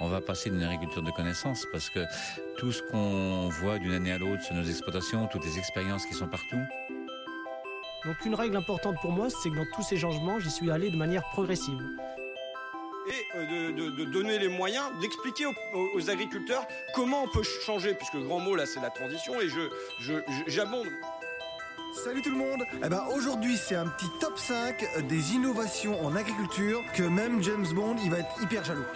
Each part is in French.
on va passer d'une agriculture de connaissances parce que tout ce qu'on voit d'une année à l'autre sur nos exploitations, toutes les expériences qui sont partout. Donc une règle importante pour moi, c'est que dans tous ces changements, j'y suis allé de manière progressive. Et euh, de, donner les moyens, d'expliquer aux, agriculteurs comment on peut changer, puisque le grand mot là c'est la transition, et je, j'abonde. Salut tout le monde eh ben, Aujourd'hui c'est un petit top 5 des innovations en agriculture que même James Bond il va être hyper jaloux.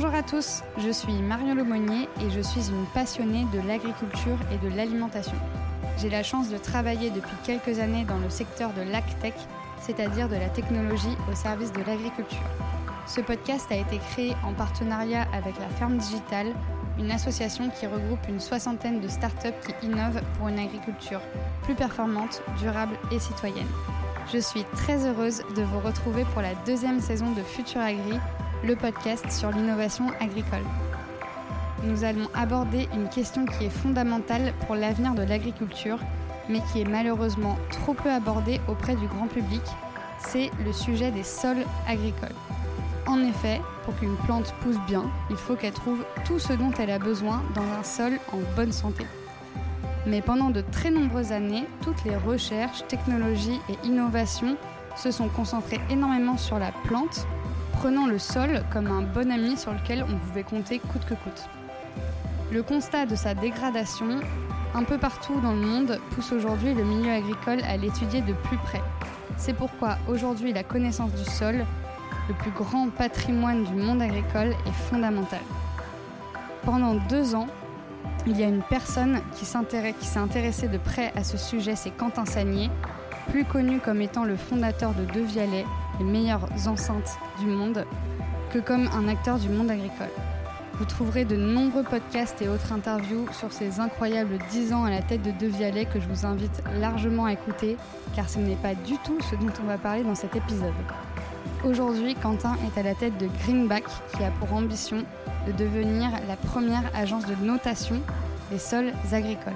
Bonjour à tous, je suis Marion Lemonnier et je suis une passionnée de l'agriculture et de l'alimentation. J'ai la chance de travailler depuis quelques années dans le secteur de l'AgTech, c'est-à-dire de la technologie au service de l'agriculture. Ce podcast a été créé en partenariat avec la Ferme Digitale, une association qui regroupe une soixantaine de startups qui innovent pour une agriculture plus performante, durable et citoyenne. Je suis très heureuse de vous retrouver pour la deuxième saison de Futur Agri, le podcast sur l'innovation agricole. Nous allons aborder une question qui est fondamentale pour l'avenir de l'agriculture, mais qui est malheureusement trop peu abordée auprès du grand public, c'est le sujet des sols agricoles. En effet, pour qu'une plante pousse bien, il faut qu'elle trouve tout ce dont elle a besoin dans un sol en bonne santé. Mais pendant de très nombreuses années, toutes les recherches, technologies et innovations se sont concentrées énormément sur la plante, prenant le sol comme un bon ami sur lequel on pouvait compter coûte que coûte. Le constat de sa dégradation, un peu partout dans le monde, pousse aujourd'hui le milieu agricole à l'étudier de plus près. C'est pourquoi aujourd'hui la connaissance du sol, le plus grand patrimoine du monde agricole, est fondamentale. Pendant deux ans, il y a une personne qui s'est intéressée de près à ce sujet, c'est Quentin Sagnier, plus connu comme étant le fondateur de De Vialet, les meilleures enceintes du monde, que comme un acteur du monde agricole. Vous trouverez de nombreux podcasts et autres interviews sur ces incroyables 10 ans à la tête de De Vialet que je vous invite largement à écouter, car ce n'est pas du tout ce dont on va parler dans cet épisode. Aujourd'hui, Quentin est à la tête de Greenback, qui a pour ambition de devenir la première agence de notation des sols agricoles.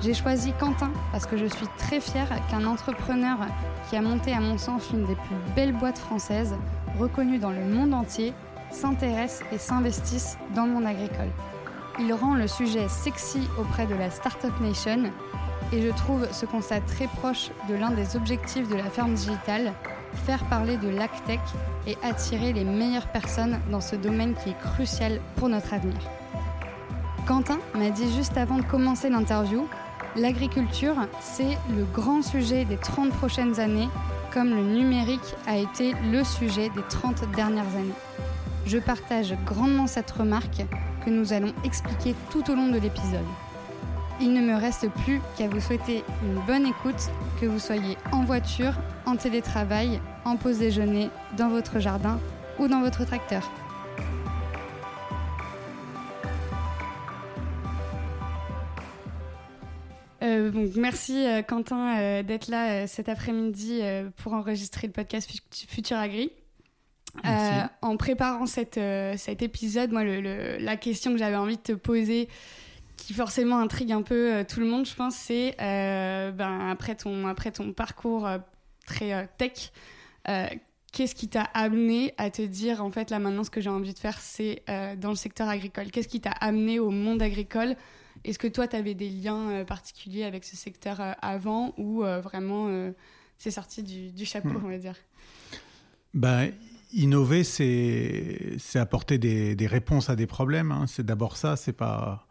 J'ai choisi Quentin parce que je suis très fière qu'un entrepreneur qui a monté à mon sens une des plus belles boîtes françaises, reconnue dans le monde entier, s'intéresse et s'investisse dans le monde agricole. Il rend le sujet sexy auprès de la Startup Nation et je trouve ce constat très proche de l'un des objectifs de la ferme digitale, faire parler de l'AgTech et attirer les meilleures personnes dans ce domaine qui est crucial pour notre avenir. Quentin m'a dit juste avant de commencer l'interview L'agriculture, c'est le grand sujet des 30 prochaines années, comme le numérique a été le sujet des 30 dernières années. Je partage grandement cette remarque que nous allons expliquer tout au long de l'épisode. Il ne me reste plus qu'à vous souhaiter une bonne écoute, que vous soyez en voiture, en télétravail, en pause déjeuner, dans votre jardin ou dans votre tracteur. Euh, merci euh, Quentin euh, d'être là cet après-midi pour enregistrer le podcast Futur Agri. en préparant cet épisode, moi, la question que j'avais envie de te poser, qui forcément intrigue un peu tout le monde, je pense, c'est ben, après, ton, après ton parcours très tech, qu'est-ce qui t'a amené à te dire, en fait, là maintenant, ce que j'ai envie de faire, c'est dans le secteur agricole? Qu'est-ce qui t'a amené au monde agricole est-ce que toi, tu avais des liens euh, particuliers avec ce secteur euh, avant ou euh, vraiment c'est sorti du, chapeau, hmm. on va dire? Ben, Innover, c'est apporter des, réponses à des problèmes. Hein. C'est d'abord ça, c'est pas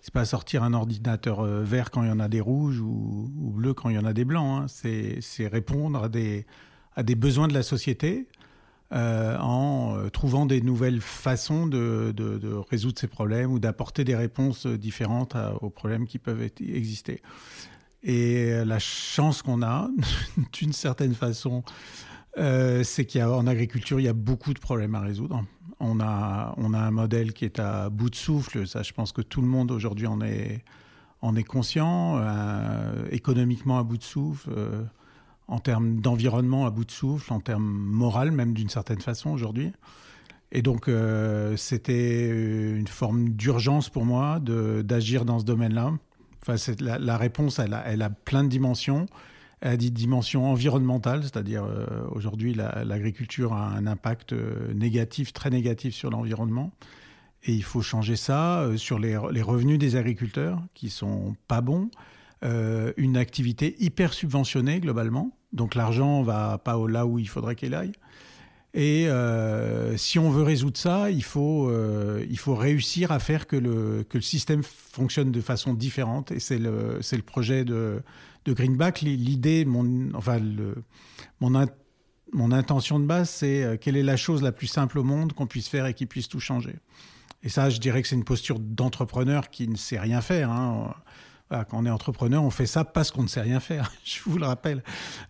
c'est pas sortir un ordinateur vert quand il y en a des rouges ou, bleus quand il y en a des blancs. Hein. C'est répondre à des, à des besoins de la société euh, en euh, trouvant des nouvelles façons de, résoudre ces problèmes ou d'apporter des réponses différentes aux problèmes qui peuvent exister. Et la chance qu'on a, d'une certaine façon, euh, c'est qu'en agriculture, il y a beaucoup de problèmes à résoudre. On a, un modèle qui est à bout de souffle. Ça, je pense que tout le monde aujourd'hui en est conscient. économiquement à bout de souffle en termes d'environnement à bout de souffle, en termes moral même d'une certaine façon aujourd'hui. Et donc euh, c'était une forme d'urgence pour moi d'agir dans ce domaine-là. Enfin, la, la, réponse, elle a, plein de dimensions. Elle a dit dimension environnementale, c'est-à-dire aujourd'hui l'agriculture a un impact négatif, très négatif sur l'environnement. Et il faut changer ça sur les, les, revenus des agriculteurs qui sont pas bons. une activité hyper subventionnée globalement, donc l'argent va pas là où il faudrait qu'il aille. Et euh, si on veut résoudre ça, il faut, euh, il faut réussir à faire que le, que le système fonctionne de façon différente. Et c'est le, c'est le projet de, de Greenback. L'idée, mon, enfin, le, mon, mon intention de base, c'est euh, quelle est la chose la plus simple au monde qu'on puisse faire et qui puisse tout changer. Et ça, je dirais que c'est une posture d'entrepreneur qui ne sait rien faire. Hein quand on est entrepreneur, on fait ça parce qu'on ne sait rien faire. Je vous le rappelle.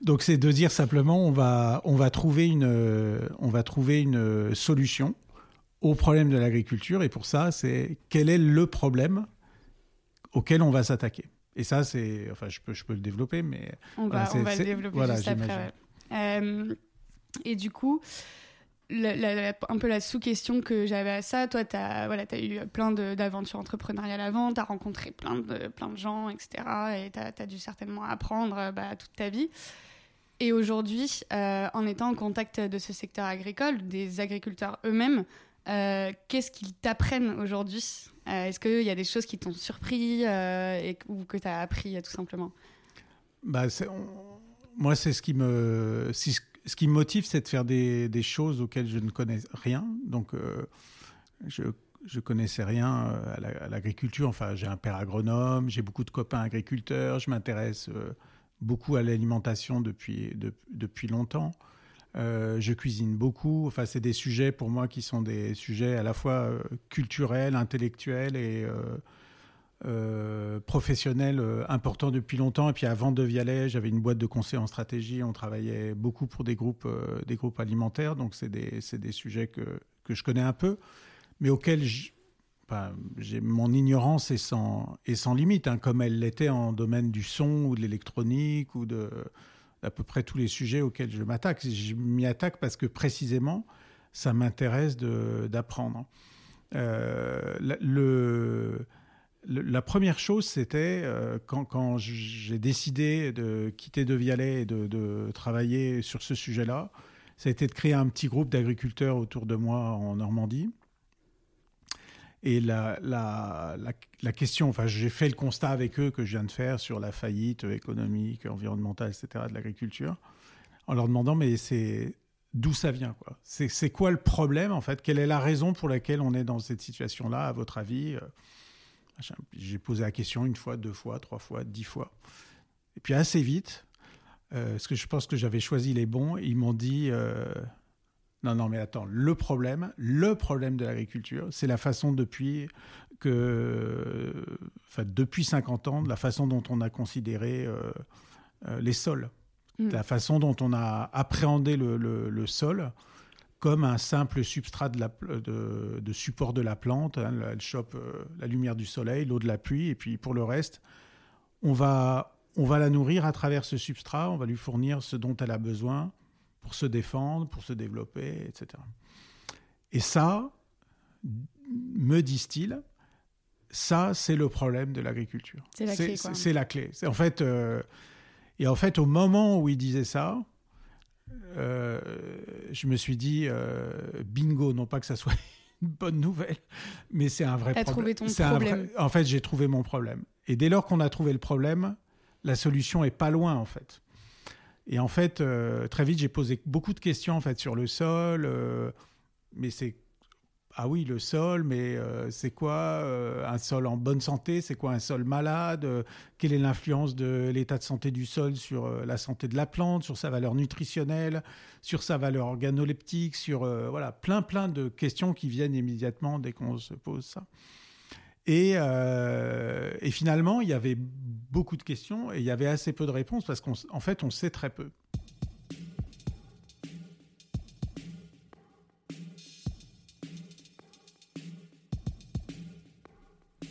Donc c'est de dire simplement on va on va trouver une on va trouver une solution au problème de l'agriculture et pour ça c'est quel est le problème auquel on va s'attaquer. Et ça c'est enfin je peux je peux le développer mais on va, on va le développer juste après. Euh, et du coup, un peu la sous-question que j'avais à ça. Toi, tu as, voilà, eu plein d'aventures entrepreneuriales avant, tu as rencontré plein de, plein de gens, etc. Et tu as, dû certainement apprendre bah, toute ta vie. Et aujourd'hui, euh, en étant en contact de ce secteur agricole, des agriculteurs eux-mêmes, euh, qu'est-ce qu'ils t'apprennent aujourd'hui? Euh, Est-ce qu'il y a des choses qui t'ont surpris et, ou que tu as appris tout simplement? Bah, Moi, c'est ce qui me ce qui me motive, c'est de faire des, choses auxquelles je ne connais rien. Donc, euh, je ne connaissais rien euh, à l'agriculture. Enfin, j'ai un père agronome, j'ai beaucoup de copains agriculteurs, je m'intéresse euh, beaucoup à l'alimentation depuis, depuis longtemps. je cuisine beaucoup. Enfin, c'est des sujets pour moi qui sont des sujets à la fois culturels, intellectuels et professionnel euh, important depuis longtemps. Et puis avant de Vialet, j'avais une boîte de conseil en stratégie. On travaillait beaucoup pour des groupes, euh, des groupes alimentaires. Donc c'est des, des, sujets que, que, je connais un peu, mais auxquels j'ai mon ignorance est sans, est sans limite, hein, comme elle l'était en domaine du son ou de l'électronique ou de à peu près tous les sujets auxquels je m'attaque. Je m'y attaque parce que précisément, ça m'intéresse d'apprendre. le la première chose, c'était euh, quand, j'ai décidé de quitter De Vialet et de, travailler sur ce sujet-là, ça a été de créer un petit groupe d'agriculteurs autour de moi en Normandie. Et la, question, enfin, j'ai fait le constat avec eux que je viens de faire sur la faillite économique, environnementale, etc. de l'agriculture, en leur demandant, mais c'est d'où ça vient, quoi? C'est quoi le problème, en fait? Quelle est la raison pour laquelle on est dans cette situation-là, à votre avis? J'ai posé la question une fois, deux fois, trois fois, dix fois. Et puis assez vite, euh, parce que je pense que j'avais choisi les bons, ils m'ont dit euh, non, non, mais attends, le problème, le problème de l'agriculture, c'est la façon depuis que, enfin, depuis 50 ans, la façon dont on a considéré euh, les sols, mm. la façon dont on a appréhendé le, le sol comme un simple substrat de, la, de, support de la plante. Hein, elle chope euh, la lumière du soleil, l'eau de la pluie, et puis pour le reste, on va, on va la nourrir à travers ce substrat, on va lui fournir ce dont elle a besoin pour se défendre, pour se développer, etc. Et ça, me disent-ils, ça, c'est le problème de l'agriculture. C'est la clé. C'est la clé. En fait, euh, et en fait, au moment où il disait ça, euh, je me suis dit, euh, bingo, non pas que ça soit une bonne nouvelle, mais c'est un vrai problème. trouvé ton problème. En fait, j'ai trouvé mon problème. Et dès lors qu'on a trouvé le problème, la solution est pas loin, en fait. Et en fait, euh, très vite, j'ai posé beaucoup de questions en fait sur le sol, mais c'est ah oui, le sol, mais euh, c'est quoi euh, un sol en bonne santé? C'est quoi un sol malade? Euh, Quelle est l'influence de l'état de santé du sol sur la santé de la plante, sur sa valeur nutritionnelle, sur sa valeur organoleptique, sur voilà plein plein de questions qui viennent immédiatement dès qu'on se pose ça. Et, et finalement, il y avait beaucoup de questions et il y avait assez peu de réponses parce qu'en fait, on sait très peu.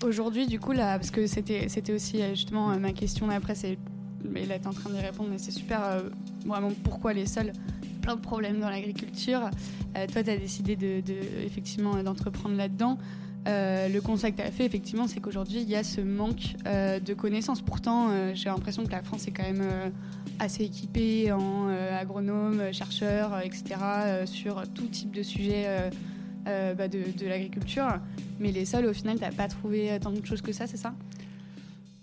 Aujourd'hui, du coup, là, parce que c'était, c'était aussi euh, justement euh, ma question d'après, c'est, mais là, tu es en train d'y répondre, mais c'est super, euh, vraiment, pourquoi les sols? Plein de problèmes dans l'agriculture. toi, tu as décidé de, effectivement d'entreprendre là-dedans. le constat que tu as fait, effectivement, c'est qu'aujourd'hui, il y a ce manque de connaissances. Pourtant, j'ai l'impression que la France est quand même assez équipée en agronomes, chercheurs, etc., sur tout type de sujet bah, de, l'agriculture. Mais les sols, au final, tu n'as pas trouvé tant de choses que ça, c'est ça?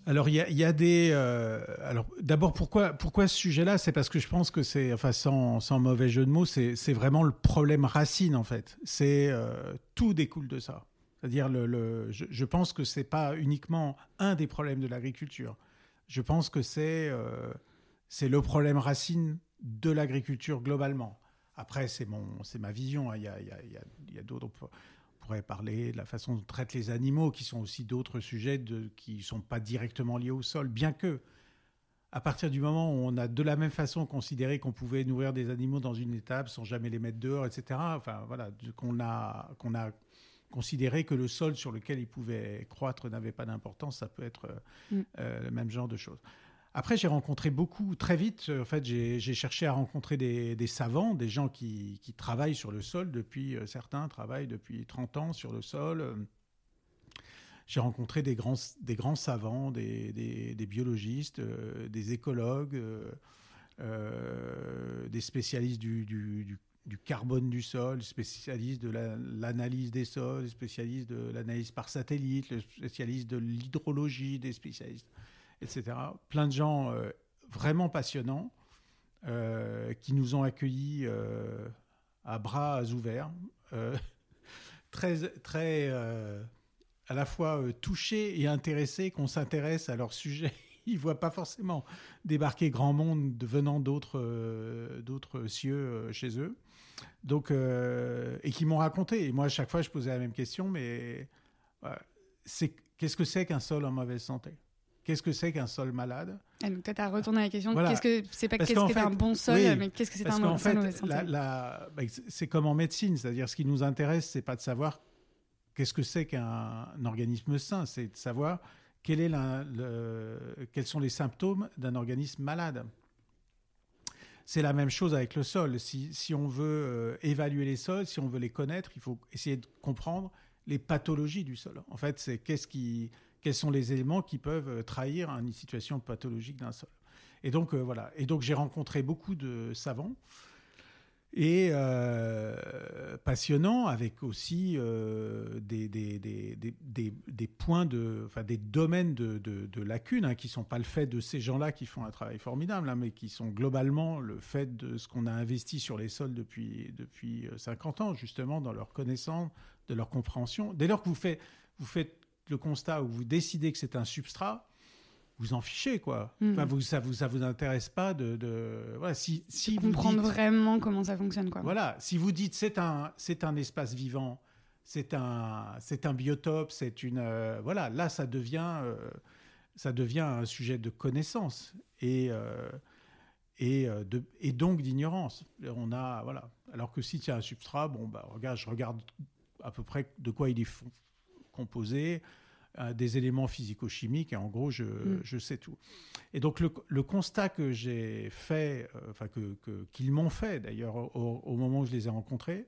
Alors il y a, des. Euh, alors d'abord pourquoi pourquoi ce sujet-là, c'est parce que je pense que c'est enfin sans, sans, mauvais jeu de mots, c'est vraiment le problème racine en fait. C'est euh, tout découle de ça. C'est-à-dire le, le je, je, pense que c'est pas uniquement un des problèmes de l'agriculture. Je pense que c'est euh, c'est le problème racine de l'agriculture globalement. Après c'est mon c'est ma vision. Hein. Il y a, a, y a d'autres pourrait parler de la façon dont on traite les animaux, qui sont aussi d'autres sujets de, qui ne sont pas directement liés au sol, bien que, à partir du moment où on a de la même façon considéré qu'on pouvait nourrir des animaux dans une étable sans jamais les mettre dehors, etc., enfin voilà, qu'on a, qu'on a considéré que le sol sur lequel ils pouvaient croître n'avait pas d'importance, ça peut être mm. euh, le même genre de choses. Après, j'ai rencontré beaucoup, très vite, euh, en fait, j'ai cherché à rencontrer des, savants, des gens qui, travaillent sur le sol depuis, euh, certains travaillent depuis 30 ans sur le sol. J'ai rencontré des grands, savants, des, biologistes, euh, des écologues, des spécialistes du, carbone du sol, spécialistes de l'analyse des sols, spécialistes de l'analyse par satellite, spécialistes de l'hydrologie, des spécialistes etc. Plein de gens euh, vraiment passionnants euh, qui nous ont accueillis euh, à bras ouverts, très, très à la fois touchés et intéressés qu'on s'intéresse à leur sujet. Ils ne voient pas forcément débarquer grand monde venant d'autres cieux chez eux. Donc, et qui m'ont raconté. Et moi, à chaque fois, je posais la même question, mais qu'est-ce que c'est qu'un sol en mauvaise santé? Qu'est-ce que c'est qu'un sol malade? Ah, Donc, tu as retourné à la question. Qu'est-ce que c'est pas qu'est-ce que un bon sol, mais qu'est-ce que c'est un bon sol bah, C'est comme en médecine, c'est-à-dire ce qui nous intéresse, c'est pas de savoir qu'est-ce que c'est qu'un organisme sain, c'est de savoir quel est le, quels sont les symptômes d'un organisme malade. C'est la même chose avec le sol. Si, si on veut euh, évaluer les sols, si on veut les connaître, il faut essayer de comprendre les pathologies du sol. En fait, c'est qu'est-ce qui quels sont les éléments qui peuvent euh, trahir une situation pathologique d'un sol. Et donc, euh, voilà. Et donc, j'ai rencontré beaucoup de savants et euh, passionnants avec aussi des, des, des, des, points de, enfin des domaines de, de, lacunes hein, qui sont pas le fait de ces gens-là qui font un travail formidable, hein, mais qui sont globalement le fait de ce qu'on a investi sur les sols depuis depuis 50 ans, justement dans leur connaissance, de leur compréhension. Dès lors que vous faites vous faites le constat où vous décidez que c'est un substrat, vous en fichez quoi. Hmm. Enfin, vous, ça vous ça vous intéresse pas de, de... voilà si si vous comprendre vraiment comment ça fonctionne quoi. Voilà, si vous dites c'est un c'est un espace vivant, c'est un c'est un biotope, c'est une euh, voilà là ça devient euh, ça devient un sujet de connaissance et euh, et, de, et donc d'ignorance. On a voilà. Alors que si tu as un substrat, bon bah regarde, je regarde à peu près de quoi il est composé, euh, des éléments physico-chimiques, et en gros, je, mm. je, sais tout. Et donc, le, le constat que j'ai fait, euh, enfin, que, qu'ils m'ont fait d'ailleurs au, moment où je les ai rencontrés,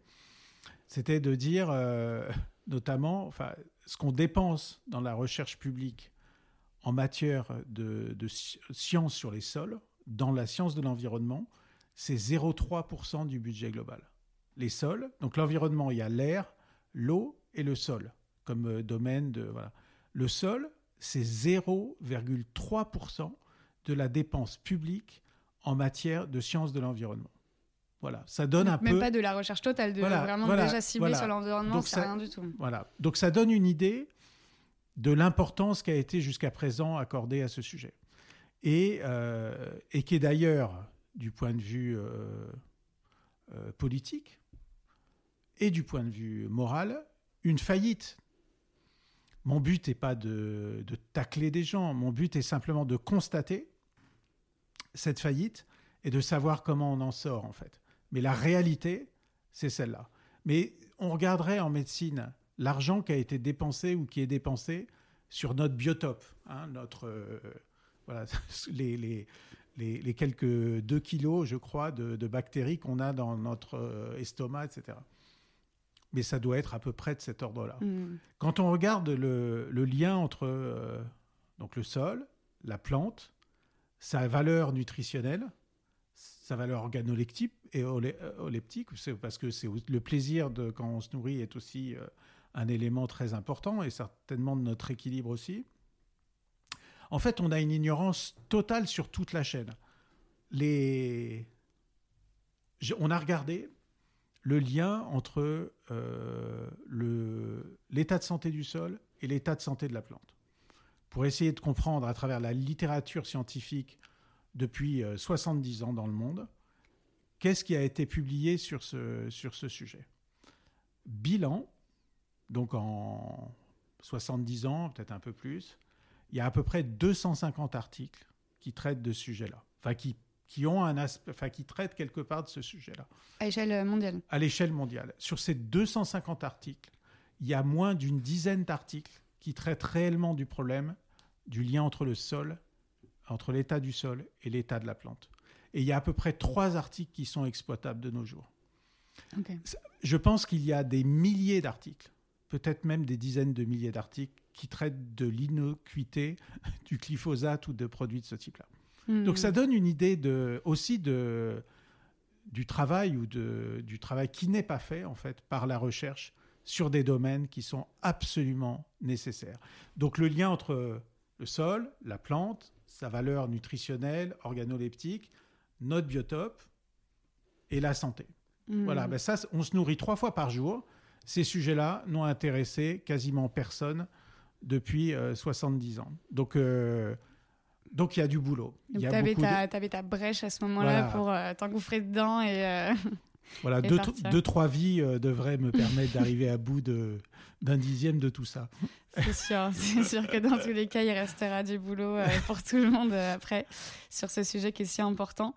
c'était de dire, euh, notamment, enfin, ce qu'on dépense dans la recherche publique en matière de, de sciences sur les sols, dans la science de l'environnement, c'est 0,3% du budget global. Les sols, donc l'environnement, il y a l'air, l'eau et le sol comme euh, domaine de. Voilà. Le sol, c'est 0,3% de la dépense publique en matière de sciences de l'environnement. Voilà, ça donne un Même peu. Même pas de la recherche totale, de vraiment déjà cibler sur l'environnement, c'est rien du tout. Voilà, donc ça donne une idée de l'importance qui a été jusqu'à présent accordée à ce sujet. Et, euh, et qui est d'ailleurs, du point de vue euh, politique et du point de vue moral, une faillite mon but n'est pas de, tacler des gens, mon but est simplement de constater cette faillite et de savoir comment on en sort en fait. Mais la réalité, c'est celle-là. Mais on regarderait en médecine l'argent qui a été dépensé ou qui est dépensé sur notre biotope, hein, notre, euh, les, quelques 2 kilos, je crois, de, bactéries qu'on a dans notre euh, estomac, etc. mais ça doit être à peu près de cet ordre-là. Hmm. Quand on regarde le, le lien entre euh, donc le sol, la plante, sa valeur nutritionnelle, sa valeur organoleptique et euh, oleptique, parce que c'est le plaisir de quand on se nourrit est aussi euh, un élément très important et certainement de notre équilibre aussi. En fait, on a une ignorance totale sur toute la chaîne. Les... je- On a regardé le lien entre euh, l'état de santé du sol et l'état de santé de la plante. Pour essayer de comprendre à travers la littérature scientifique depuis euh, 70 ans dans le monde, qu'est-ce qui a été publié sur ce, sur ce sujet? Bilan, donc en 70 ans, peut-être un peu plus, il y a à peu près 250 articles qui traitent de ce sujet-là, enfin qui, qui ont un aspect, enfin qui traitent quelque part de ce sujet-là À échelle mondiale. à l'échelle mondiale. Sur ces 250 articles, il y a moins d'une dizaine d'articles qui traitent réellement du problème du lien entre le sol, entre l'état du sol et l'état de la plante. Et il y a à peu près trois articles qui sont exploitables de nos jours. Je pense qu'il y a des milliers d'articles, peut-être même des dizaines de milliers d'articles qui traitent de l'innocuité du glyphosate ou de produits de ce type-là. Hmm. Donc ça donne une idée de, aussi de, du travail ou de, du travail qui n'est pas fait en fait par la recherche sur des domaines qui sont absolument nécessaires. Donc le lien entre le sol, la plante, sa valeur nutritionnelle, organoleptique, notre biotope et la santé. Hmm. Voilà, ben ça, on se nourrit trois fois par jour. Ces sujets-là n'ont intéressé quasiment personne depuis euh, 70 ans. Donc, euh, donc il y a du boulot. Il Donc y a t'avais beaucoup de- ta, brèche à ce moment-là Voilà. pour euh, t'engouffrer dedans et euh, Voilà, et deux, trois vies euh, devraient me permettre d'arriver à bout d'un dixième de tout ça. c'est sûr, c'est sûr que dans tous les cas, il restera du boulot pour tout le monde après sur ce sujet qui est si important.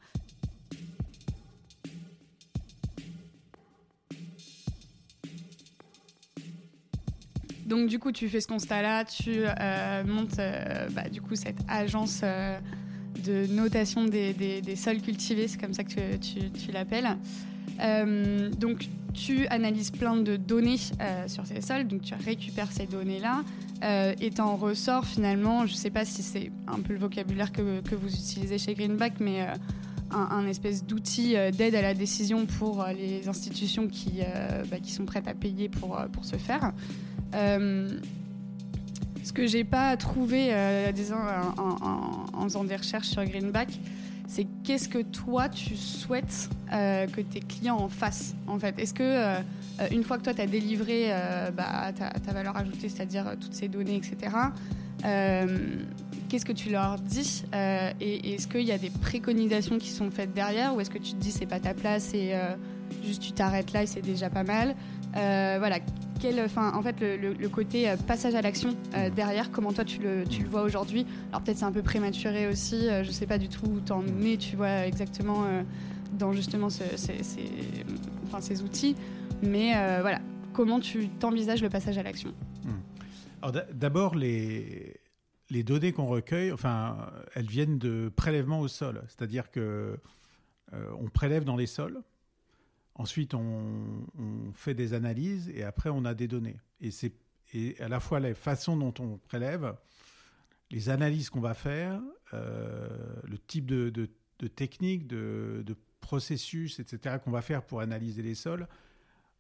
Donc du coup, tu fais ce constat-là, tu euh, montes euh, bah, du cette agence euh, de notation des, sols cultivés, c'est comme ça que tu, l'appelles. Donc tu analyses plein de données sur ces sols, donc tu récupères ces données-là et t'en ressors finalement, je sais pas si c'est un peu le vocabulaire que, vous utilisez chez Greenback, mais un, espèce d'outil euh, d'aide à la décision pour euh, les institutions qui, euh, bah, qui sont prêtes à payer pour, pour ce faire. Ce que j'ai pas trouvé disons, en, faisant des recherches sur Greenback, c'est qu'est-ce que toi tu souhaites que tes clients en fassent en fait Est-ce que une fois que toi tu as délivré bah, ta, valeur ajoutée, c'est-à-dire toutes ces données, etc., qu'est-ce que tu leur dis Euh, Et est-ce qu'il y a des préconisations qui sont faites derrière ou est-ce que tu te dis c'est pas ta place et euh, juste tu t'arrêtes là et c'est déjà pas mal Euh, Voilà. Quel, enfin, en fait, le, côté euh, passage à l'action derrière, comment toi tu le, tu le vois aujourd'hui? Alors peut-être c'est un peu prématuré aussi, je sais pas du tout où t'en es, tu vois exactement dans justement ce- ces, ces- outils, mais voilà, comment tu t'envisages le passage à l'action? D'a- d'abord, les, les données qu'on recueille, enfin, elles viennent de prélèvements au sol. C'est-à-dire que euh, on prélève dans les sols, ensuite on, fait des analyses et après on a des données. Et c'est à la fois la façon dont on prélève, les analyses qu'on va faire, euh, le type de, technique, de, processus, etc. qu'on va faire pour analyser les sols,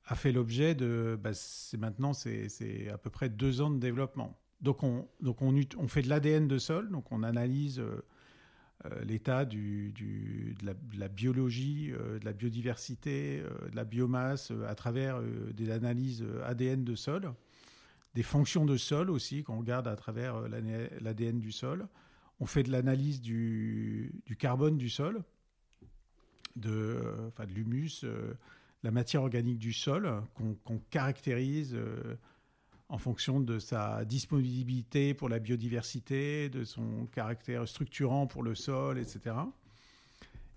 a fait l'objet de, bah, c'est maintenant c'est à peu près deux ans de développement. Donc on fait de l'ADN de sol, donc on analyse euh, euh, l'état de, la, biologie, euh, de la biodiversité, de la biomasse à travers des analyses ADN de sol, des fonctions de sol aussi qu'on regarde à travers l'ADN du sol. On fait de l'analyse du, carbone du sol, de, l'humus, la matière organique du sol qu'on caractérise en fonction de sa disponibilité pour la biodiversité, de son caractère structurant pour le sol, etc.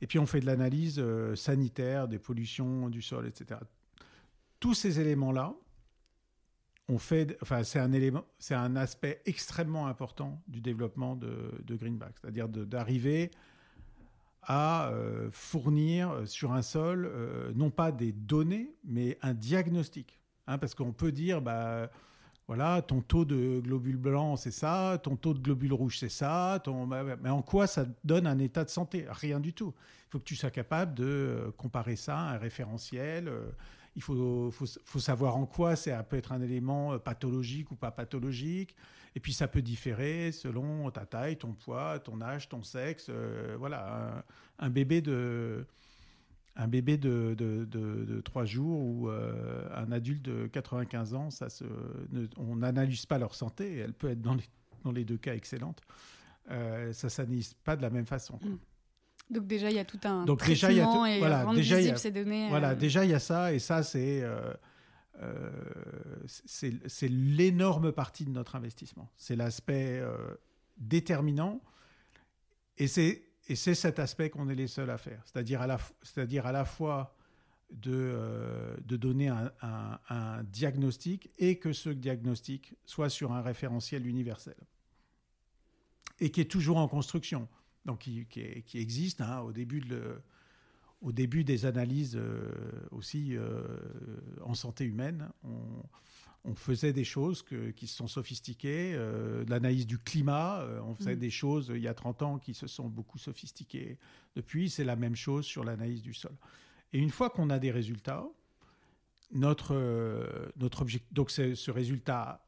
Et puis on fait de l'analyse euh, sanitaire des pollutions du sol, etc. Tous ces éléments-là, fait, enfin c'est un élément, c'est un aspect extrêmement important du développement de, de Greenback, c'est-à-dire d'arriver à euh, fournir euh, sur un sol non pas des données, mais un diagnostic. Hein, parce qu'on peut dire, bah, voilà, ton taux de globules blancs, c'est ça, ton taux de globules rouges, c'est ça. Ton... Mais en quoi ça donne un état de santé? Rien du tout. Il faut que tu sois capable de euh, comparer ça à un référentiel. Euh, il faut, faut, savoir en quoi ça peut être un élément euh, pathologique ou pas pathologique. Et puis ça peut différer selon ta taille, ton poids, ton âge, ton sexe. voilà, un, bébé de un bébé de, de, 3 jours ou euh, un adulte de 95 ans, ça se, on n'analyse pas leur santé, elle peut être dans les, dans les deux cas excellente. Euh, ça ne s'analyse pas de la même façon. Mm. Donc déjà, il y a tout un Donc déjà, il y a et voilà, déjà, il y a, ces données. Voilà, euh, déjà, il y a ça, et ça, c'est... c'est l'énorme partie de notre investissement. C'est l'aspect déterminant. Et c'est et c'est cet aspect qu'on est les seuls à faire, c'est-à-dire à, la, fois de, euh, donner un, diagnostic et que ce diagnostic soit sur un référentiel universel. Et qui est toujours en construction, donc qui, existe hein, au, début des analyses euh, aussi euh, en santé humaine. On faisait des choses qui se sont sophistiquées, euh, l'analyse du climat, euh, on faisait mm. des choses il y a 30 ans qui se sont beaucoup sophistiquées. Depuis, c'est la même chose sur l'analyse du sol. Et une fois qu'on a des résultats, notre, euh, notre objectif, donc ce résultat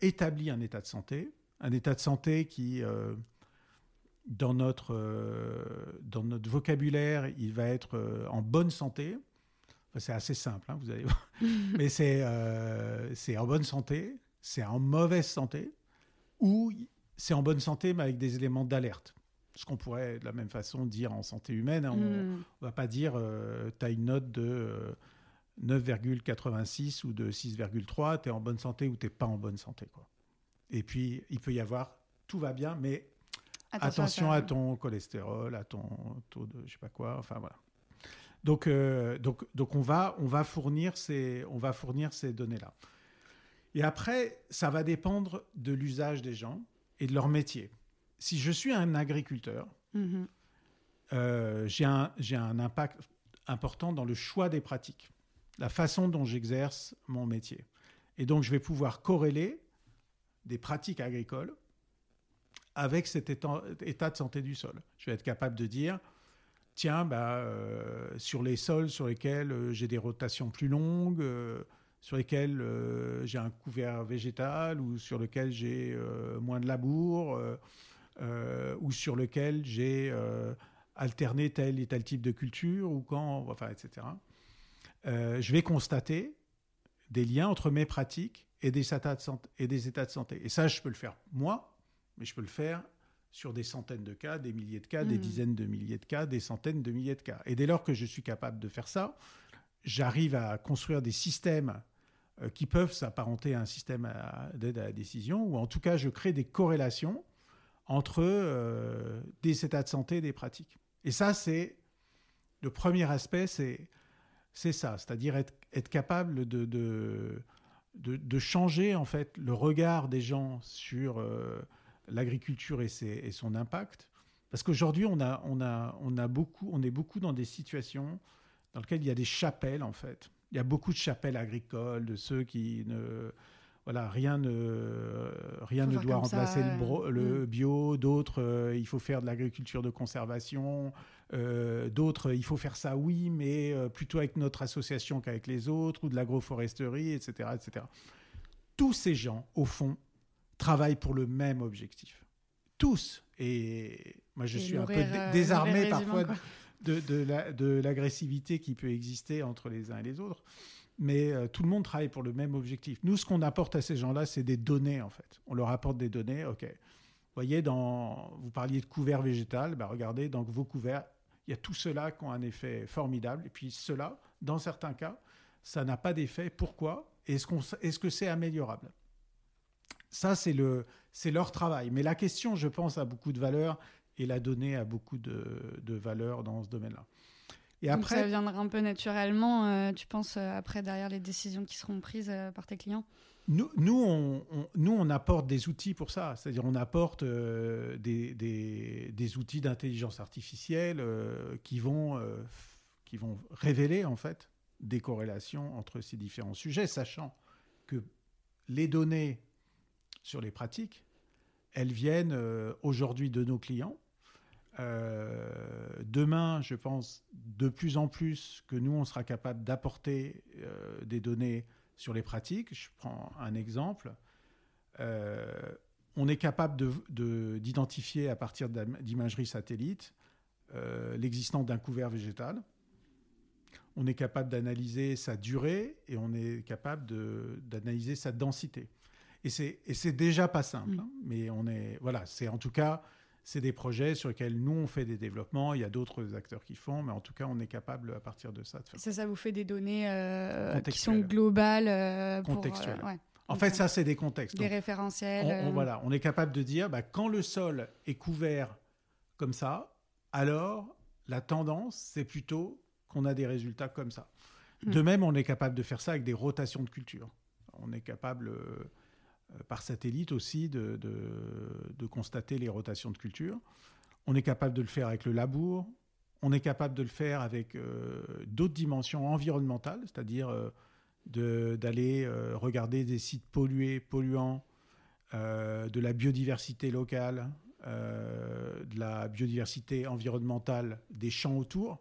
établit un état de santé, un état de santé qui, dans, notre, dans notre vocabulaire, il va être en bonne santé, c'est assez simple, hein, vous allez voir. Mais euh, c'est en bonne santé, c'est en mauvaise santé, ou c'est en bonne santé, mais avec des éléments d'alerte. Ce qu'on pourrait de la même façon dire en santé humaine. Hein, on ne hmm. va pas dire euh, tu as une note de 9,86 euh, ou de 6,3, tu es en bonne santé ou tu n'es pas en bonne santé. Quoi. Et puis, il peut y avoir, tout va bien, mais attention, à, ton cholestérol, à ton taux de je sais pas quoi, enfin voilà. Donc, euh, donc, donc on, va, on, va fournir ces, on va fournir ces données-là. Et après, ça va dépendre de l'usage des gens et de leur métier. Si je suis un agriculteur, mm-hmm. euh, j'ai un, un impact important dans le choix des pratiques, la façon dont j'exerce mon métier. Et donc, je vais pouvoir corréler des pratiques agricoles avec cet état, état de santé du sol. Je vais être capable de dire, tiens, bah, euh, sur les sols sur lesquels euh, j'ai des rotations plus longues, euh, sur lesquels j'ai un couvert végétal ou sur lesquels j'ai moins de labour, ou sur lesquels j'ai alterné tel et tel type de culture, ou quand, enfin, etc. je vais constater des liens entre mes pratiques et des états de santé. Et ça, je peux le faire moi, mais je peux le faire sur des centaines de cas, des milliers de cas, des hmm. dizaines de milliers de cas, des centaines de milliers de cas. Et dès lors que je suis capable de faire ça, j'arrive à construire des systèmes euh, qui peuvent s'apparenter à un système d'aide à la décision, ou en tout cas, je crée des corrélations entre euh, des états de santé et des pratiques. Et ça, c'est le premier aspect, c'est c'est ça, c'est-à-dire être, être, capable de, de, de, changer en fait le regard des gens sur euh, l'agriculture et, et, son impact. Parce qu'aujourd'hui, on, a, on, a, on, a beaucoup, on est beaucoup dans des situations dans lesquelles il y a des chapelles, en fait. Il y a beaucoup de chapelles agricoles, de ceux qui ne... Voilà, rien ne, rien ne doit remplacer le, mm. bio, d'autres, euh, il faut faire de l'agriculture de conservation, euh, d'autres, il faut faire ça, oui, mais euh, plutôt avec notre association qu'avec les autres, ou de l'agroforesterie, etc., etc. Tous ces gens, au fond, travaillent pour le même objectif. Tous. Et moi, je suis un peu euh, désarmé parfois de, de l'agressivité qui peut exister entre les uns et les autres. Mais euh, tout le monde travaille pour le même objectif. Nous, ce qu'on apporte à ces gens-là, c'est des données, en fait. On leur apporte des données. OK. Vous voyez, dans, vous parliez de couvert végétal. Ben regardez, dans vos couverts, il y a tout cela qui ont un effet formidable. Et puis cela, dans certains cas, ça n'a pas d'effet. Pourquoi? Est-ce est -ce que c'est améliorable? Ça, c'est le, c'est leur travail. Mais la question, je pense, a beaucoup de valeur et la donnée a beaucoup de, de valeur dans ce domaine-là. Et après, ça viendra un peu naturellement, euh, tu penses, euh, après, derrière les décisions qui seront prises euh, par tes clients? Nous, nous, on, nous, on apporte des outils pour ça. C'est-à-dire, on apporte des, des, des, outils d'intelligence artificielle qui, vont, qui vont révéler, en fait, des corrélations entre ces différents sujets, sachant que les données sur les pratiques, elles viennent euh, aujourd'hui de nos clients. Euh, demain, je pense de plus en plus que nous, on sera capable d'apporter euh, des données sur les pratiques. Je prends un exemple. on est capable d'identifier de, à partir d'imagerie satellite l'existence d'un couvert végétal on est capable d'analyser sa durée et on est capable d'analyser sa densité. Et c'est déjà pas simple, mm. hein, mais on est voilà, c'est en tout cas c'est des projets sur lesquels nous on fait des développements. Il y a d'autres acteurs qui font, mais en tout cas on est capable à partir de ça de faire. Ça, ça vous fait des données euh, qui sont globales, euh, contextuelles. Euh, en fait, ça c'est des contextes. Des référentiels. On, voilà, on est capable de dire bah, quand le sol est couvert comme ça, alors la tendance c'est plutôt qu'on a des résultats comme ça. Mm. De même, on est capable de faire ça avec des rotations de culture. On est capable, euh, euh, par satellite aussi, de, de, constater les rotations de culture. On est capable de le faire avec le labour. On est capable de le faire avec euh, d'autres dimensions environnementales, c'est-à-dire d'aller regarder des sites pollués, polluants, de la biodiversité locale, de la biodiversité environnementale des champs autour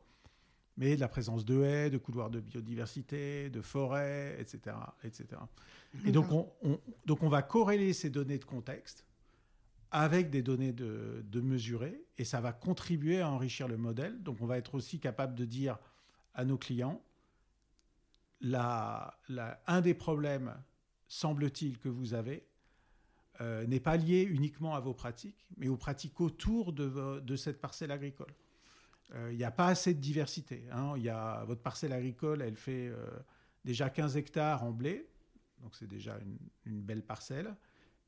mais de la présence de haies, de couloirs de biodiversité, de forêts, etc. etc. Et donc on, donc on va corréler ces données de contexte avec des données de, de mesurer, et ça va contribuer à enrichir le modèle. Donc on va être aussi capable de dire à nos clients, la, la, un des problèmes, semble-t-il, que vous avez, euh, n'est pas lié uniquement à vos pratiques, mais aux pratiques autour de, de cette parcelle agricole. Euh, il n'y a pas assez de diversité. Hein. Y a, votre parcelle agricole, elle fait euh, déjà 15 hectares en blé, donc c'est déjà une, belle parcelle.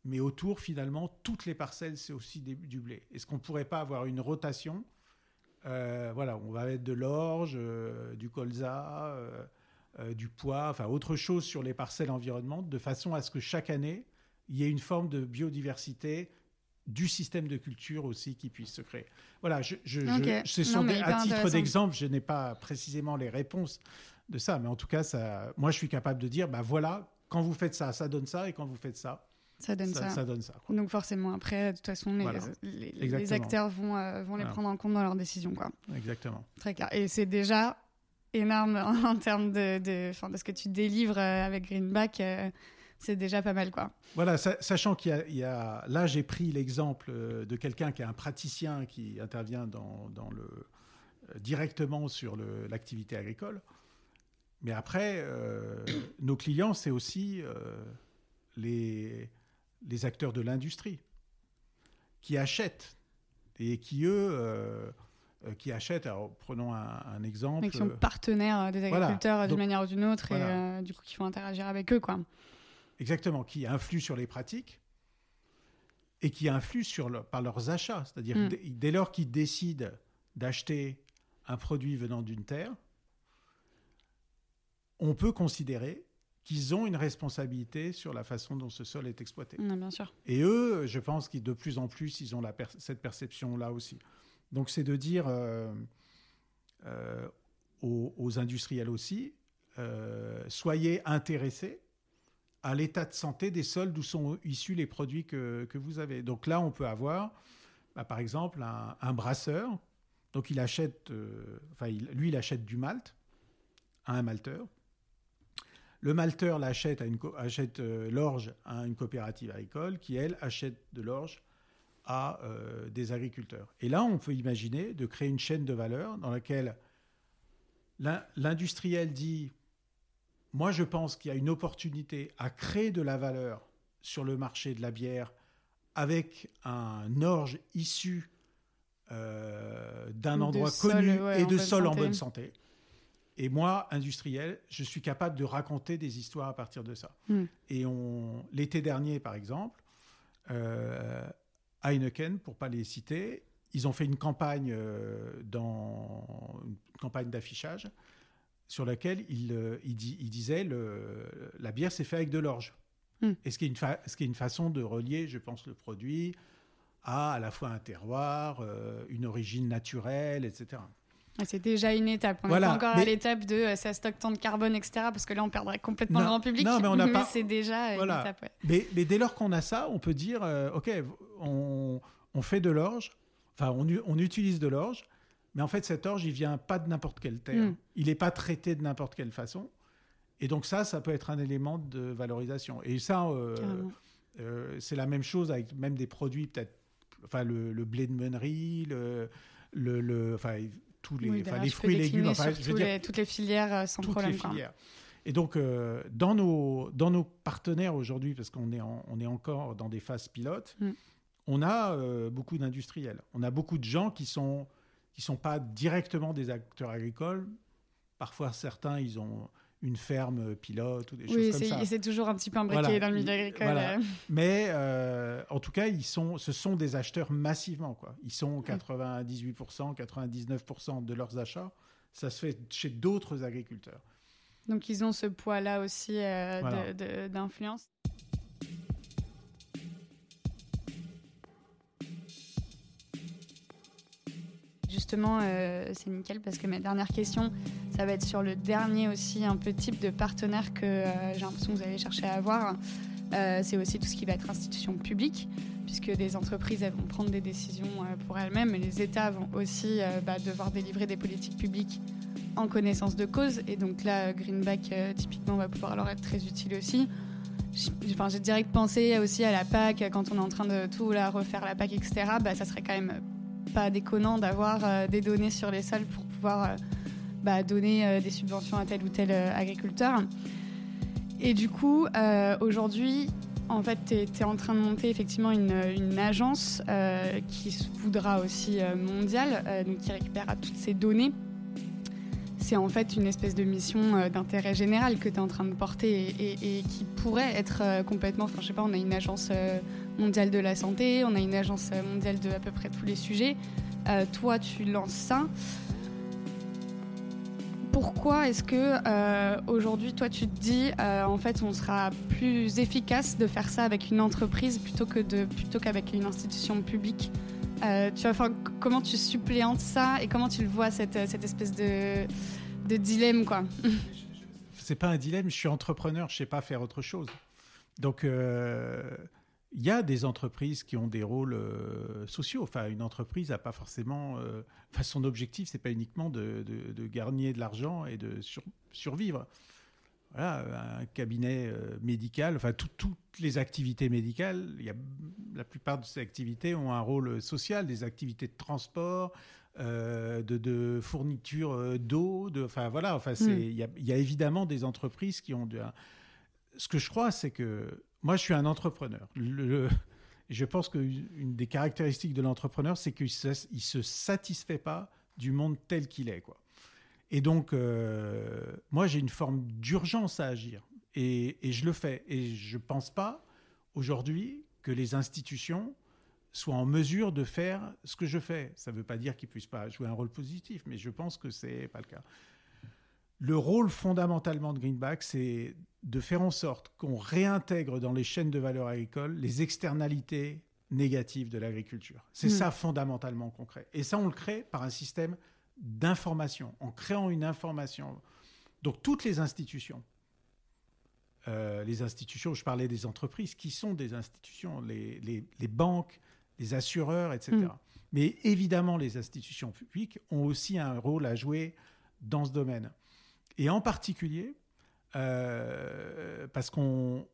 Mais autour, finalement, toutes les parcelles, c'est aussi du blé. Est-ce qu'on ne pourrait pas avoir une rotation euh, Voilà, on va mettre de l'orge, du colza, du pois, enfin autre chose sur les parcelles environnantes, de façon à ce que chaque année, il y ait une forme de biodiversité du système de culture aussi qui puisse se créer. Voilà, je, je, à titre d'exemple, je n'ai pas précisément les réponses de ça, mais en tout cas, ça, moi, je suis capable de dire, bah voilà, quand vous faites ça, ça donne ça, et quand vous faites ça, ça donne ça. ça. donne ça Donc forcément, après, de toute façon, les, les, acteurs vont, euh, vont les prendre en compte dans leurs décisions. Quoi. Exactement. Très clair. Et c'est déjà énorme en, termes de, de, de, ce que tu délivres euh, avec Greenback. Euh, c'est déjà pas mal, quoi. Voilà, sachant qu'il y, a, là, j'ai pris l'exemple de quelqu'un qui est un praticien qui intervient dans, le, euh, directement sur l'activité agricole. Mais après, euh, nos clients, c'est aussi les, les acteurs de l'industrie qui achètent et qui, eux, qui achètent. Alors, prenons un, exemple. Mais qui sont partenaires des agriculteurs d'une manière ou d'une autre et du coup qui font interagir avec eux, quoi. Exactement, qui influent sur les pratiques et qui influent sur par leurs achats. C'est-à-dire mm. dès lors qu'ils décident d'acheter un produit venant d'une terre, on peut considérer qu'ils ont une responsabilité sur la façon dont ce sol est exploité. bien sûr. Et eux, je pense qu'ils de plus en plus, ils ont la cette perception-là aussi. Donc c'est de dire euh, euh, aux, industriels aussi, euh, soyez intéressés à l'état de santé des sols d'où sont issus les produits que, que, vous avez. Donc là, on peut avoir, bah, par exemple, un, brasseur. Donc il achète, enfin, lui, il achète du malt à un malteur. Le malteur l'achète à une, achète euh, l'orge à une coopérative agricole qui, elle, achète de l'orge à euh, des agriculteurs. Et là, on peut imaginer de créer une chaîne de valeur dans laquelle l'industriel dit moi, je pense qu'il y a une opportunité à créer de la valeur sur le marché de la bière avec un orge issu euh, d'un endroit connu et de sol en bonne santé. Et moi, industriel, je suis capable de raconter des histoires à partir de ça. Hmm. Et on, l'été dernier, par exemple, euh, Heineken, pour pas les citer, ils ont fait une campagne euh, dans une campagne d'affichage sur laquelle il, euh, il, il disait le, la bière s'est faite avec de l'orge. Hmm. Et ce qui, est une ce qui est une façon de relier, je pense, le produit à à la fois un terroir, euh, une origine naturelle, etc. C'est déjà une étape. On n'est pas encore à l'étape de euh, ça stocke tant de carbone, etc. Parce que là, on perdrait complètement le grand public. Non, mais on n'a pas. c'est déjà une étape. Mais, dès lors qu'on a ça, on peut dire euh, ok, on, fait de l'orge, enfin, on, on, utilise de l'orge, mais en fait, cet orge, il vient pas de n'importe quelle terre. Mm. Il n'est pas traité de n'importe quelle façon. Et donc, ça, ça peut être un élément de valorisation. Et ça, euh, c'est la même chose avec même des produits, peut-être, enfin, le, blé de meunerie, le. le, enfin, tous les, les fruits et légumes, enfin, je veux dire, toutes les filières euh, sans toutes problème. Les filières. Et donc, euh, dans, nos, dans nos partenaires aujourd'hui, parce qu'on est, on est encore dans des phases pilotes, mm. on a euh, beaucoup d'industriels. On a beaucoup de gens qui sont qui sont pas directement des acteurs agricoles. Parfois, certains, ils ont une ferme pilote ou des choses comme ça. Oui, c'est toujours un petit peu imbriqué dans le milieu agricole. Mais euh, en tout cas, ils sont, ce sont des acheteurs massivement. Quoi. Ils sont 98%, 99% de leurs achats. Ça se fait chez d'autres agriculteurs. Donc ils ont ce poids-là aussi euh, d'influence. Justement, euh, c'est nickel parce que ma dernière question, ça va être sur le dernier aussi un peu type de partenaire que euh, j'ai l'impression que vous allez chercher à avoir. Euh, c'est aussi tout ce qui va être institution publique, puisque des entreprises elles vont prendre des décisions pour elles-mêmes, et les États vont aussi bah, devoir délivrer des politiques publiques en connaissance de cause. Et donc là, Greenback, typiquement, va pouvoir leur être très utile aussi. J'ai direct pensé aussi à la PAC, quand on est en train de tout refaire, la PAC, etc. Bah, ça serait quand même pas déconnant d'avoir euh, des données sur les sols pour pouvoir euh, bah, donner euh, des subventions à tel ou tel agriculteur. Et du coup, aujourd'hui, en fait, tu es, en train de monter effectivement une, agence qui se voudra aussi mondiale, donc qui récupérera toutes ces données. C'est en fait une espèce de mission d'intérêt général que tu es en train de porter et, qui pourrait être complètement. Enfin, je sais pas, on a une agence mondiale de la santé, on a une agence mondiale de à peu près tous les sujets. Euh, toi, tu lances ça. Pourquoi est-ce que euh, aujourd'hui, toi, tu te dis, euh, en fait, on sera plus efficace de faire ça avec une entreprise plutôt que de plutôt qu'avec une institution publique? Tu vois, comment tu suppléantes ça et comment tu le vois cette, cette espèce de, de dilemme, quoi? C'est pas un dilemme. Je suis entrepreneur, je sais pas faire autre chose. Donc il y a des entreprises qui ont des rôles euh, sociaux. Enfin, une entreprise n'a pas forcément. Euh, enfin, son objectif, c'est pas uniquement de, de, gagner de l'argent et de survivre. Voilà, un cabinet euh, médical, enfin, toutes les activités médicales, il y a, la plupart de ces activités ont un rôle social, des activités de transport, de, de, fourniture d'eau, de, enfin voilà, enfin, hmm. il y, y, a évidemment des entreprises qui ont de, ce que je crois, c'est que moi, je suis un entrepreneur. je pense qu'une des caractéristiques de l'entrepreneur, c'est qu'il ne se satisfait pas du monde tel qu'il est. Quoi. Et donc, euh, moi, j'ai une forme d'urgence à agir. Et, je le fais. Et je ne pense pas aujourd'hui que les institutions soient en mesure de faire ce que je fais. Ça ne veut pas dire qu'ils ne puissent pas jouer un rôle positif, mais je pense que ce n'est pas le cas. Le rôle fondamentalement de Greenback, c'est de faire en sorte qu'on réintègre dans les chaînes de valeur agricole les externalités négatives de l'agriculture. C'est hmm. ça fondamentalement qu'on crée. Et ça, on le crée par un système d'information, en créant une information. Donc toutes les institutions, euh, les institutions, je parlais des entreprises, qui sont des institutions, les, banques, les assureurs, etc. Hmm. Mais évidemment, les institutions publiques ont aussi un rôle à jouer dans ce domaine. Et en particulier, euh, parce qu'on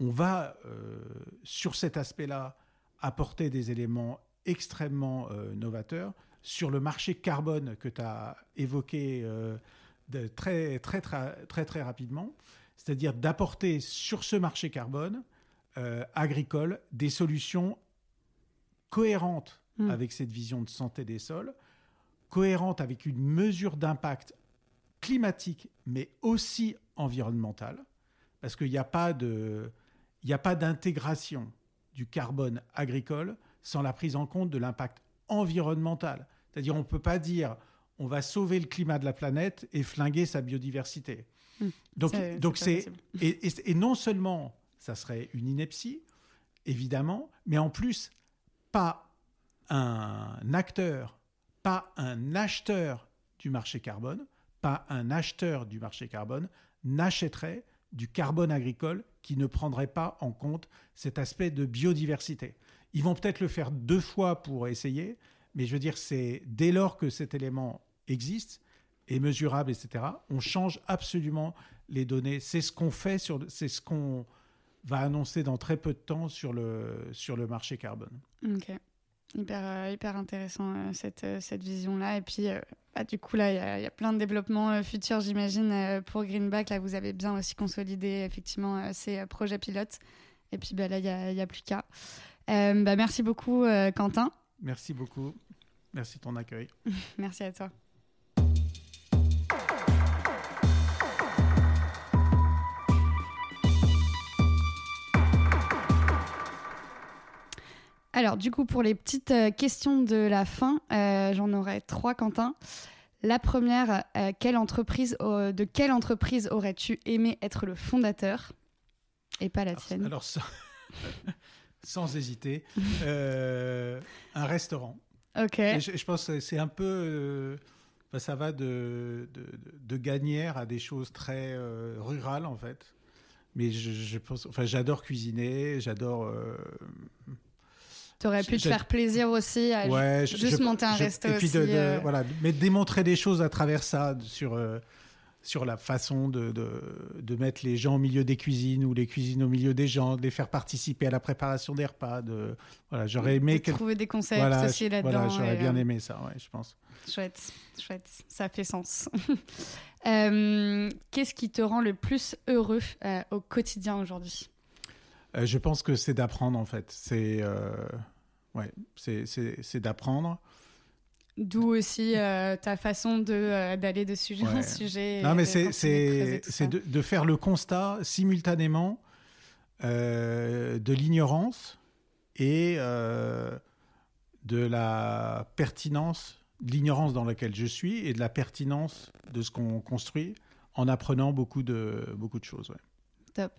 on va, euh, sur cet aspect-là, apporter des éléments extrêmement euh, novateurs. Sur le marché carbone que tu as évoqué de très, très, très, très, très rapidement, c'est-à-dire d'apporter sur ce marché carbone agricole des solutions cohérentes mmh. avec cette vision de santé des sols, cohérentes avec une mesure d'impact climatique, mais aussi environnementale, parce qu'il n'y a pas d'intégration du carbone agricole sans la prise en compte de l'impact environnemental. C'est-à-dire, on ne peut pas dire on va sauver le climat de la planète et flinguer sa biodiversité. Hum, donc, donc c'est et, et, non seulement ça serait une ineptie, évidemment, mais en plus pas un acteur, pas un acheteur du marché carbone, pas un acheteur du marché carbone, n'achèterait du carbone agricole qui ne prendrait pas en compte cet aspect de biodiversité. Ils vont peut-être le faire deux fois pour essayer, mais je veux dire, c'est dès lors que cet élément existe, est mesurable, etc., on change absolument les données. C'est ce qu'on fait, sur, c'est ce qu'on va annoncer dans très peu de temps sur le, sur le marché carbone. Hyper, euh, hyper intéressant euh, cette, euh, cette vision-là. Et puis, bah, du coup, là, il y, a plein de développements futurs, j'imagine, pour Greenback. Là, vous avez bien aussi consolidé, effectivement, ces projets pilotes. Et puis, bah, là, il n'y a, a, plus qu'à. bah, merci beaucoup, Quentin. Merci beaucoup. Merci de ton accueil. merci à toi. Alors, du coup, pour les petites euh, questions de la fin, euh, j'en aurais trois, Quentin. La première, euh, quelle entreprise, de quelle entreprise aurais-tu aimé être le fondateur? Et pas la tienne. Alors, sans, hésiter, un restaurant. Ok. je, pense que c'est un peu. ça va de, de, de, Gagnère à des choses très rurales, en fait. Mais je, pense. Enfin, j'adore cuisiner, j'adore tu aurais pu te faire plaisir aussi à juste monter un resto aussi. Euh. voilà, mais démontrer des choses à travers ça sur euh, sur la façon de, de, mettre les gens au milieu des cuisines ou les cuisines au milieu des gens, de les faire participer à la préparation des repas. De, voilà, j'aurais aimé trouver des concepts aussi là-dedans. Voilà, j'aurais bien euh, aimé ça, ouais, je pense. Chouette, chouette, ça fait sens. Qu'est-ce qui te rend le plus heureux au quotidien aujourd'hui? Euh, je pense que c'est d'apprendre en fait. C'est euh, ouais, c'est d'apprendre. D'où aussi euh, ta façon de d'aller de sujet en sujet. Non mais c'est de, de, faire le constat simultanément de l'ignorance et de la pertinence, de l'ignorance dans laquelle je suis et de la pertinence de ce qu'on construit en apprenant beaucoup de beaucoup de choses. Ouais. Top.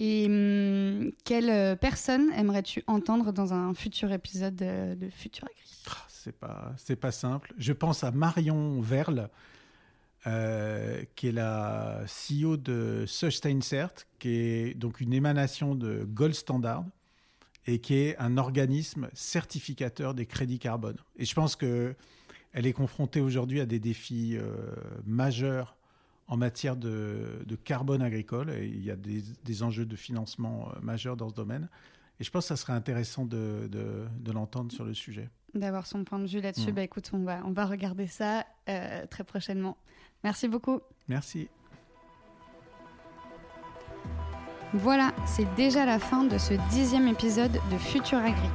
Et hum, quelle personne aimerais-tu entendre dans un futur épisode de, Futur Agri ah, C'est pas, c'est pas simple. Je pense à Marion Verle, euh, qui est la CEO de Cert, qui est donc une émanation de Gold Standard et qui est un organisme certificateur des crédits carbone. Et je pense que elle est confrontée aujourd'hui à des défis euh, majeurs en matière de, carbone agricole. Et il y a des, enjeux de financement euh, majeurs dans ce domaine. Et je pense que ça serait intéressant de, l'entendre sur le sujet. D'avoir son point de vue là-dessus. Mm. Bah, écoute, on va, on va regarder ça euh, très prochainement. Merci beaucoup. Merci. Voilà, c'est déjà la fin de ce dixième épisode de Futur Agri.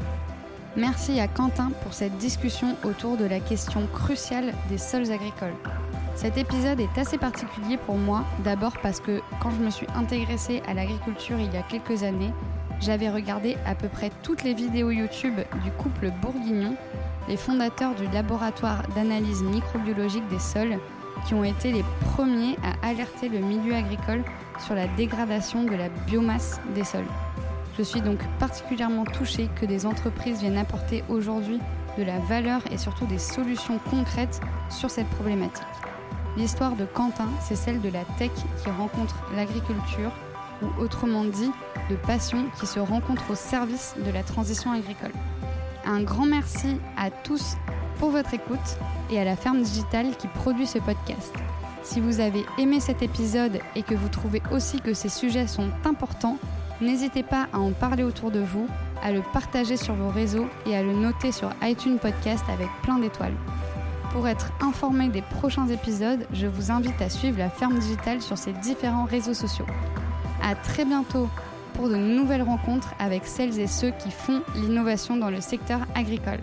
Merci à Quentin pour cette discussion autour de la question cruciale des sols agricoles. Cet épisode est assez particulier pour moi, d'abord parce que quand je me suis intégrée à l'agriculture il y a quelques années, j'avais regardé à peu près toutes les vidéos YouTube du couple Bourguignon, les fondateurs du laboratoire d'analyse microbiologique des sols, qui ont été les premiers à alerter le milieu agricole sur la dégradation de la biomasse des sols. Je suis donc particulièrement touchée que des entreprises viennent apporter aujourd'hui de la valeur et surtout des solutions concrètes sur cette problématique. L'histoire de Quentin, c'est celle de la tech qui rencontre l'agriculture, ou autrement dit, de passion qui se rencontre au service de la transition agricole. Un grand merci à tous pour votre écoute et à la ferme digitale qui produit ce podcast. Si vous avez aimé cet épisode et que vous trouvez aussi que ces sujets sont importants, n'hésitez pas à en parler autour de vous, à le partager sur vos réseaux et à le noter sur iTunes Podcast avec plein d'étoiles. Pour être informé des prochains épisodes, je vous invite à suivre la ferme digitale sur ses différents réseaux sociaux. À très bientôt pour de nouvelles rencontres avec celles et ceux qui font l'innovation dans le secteur agricole.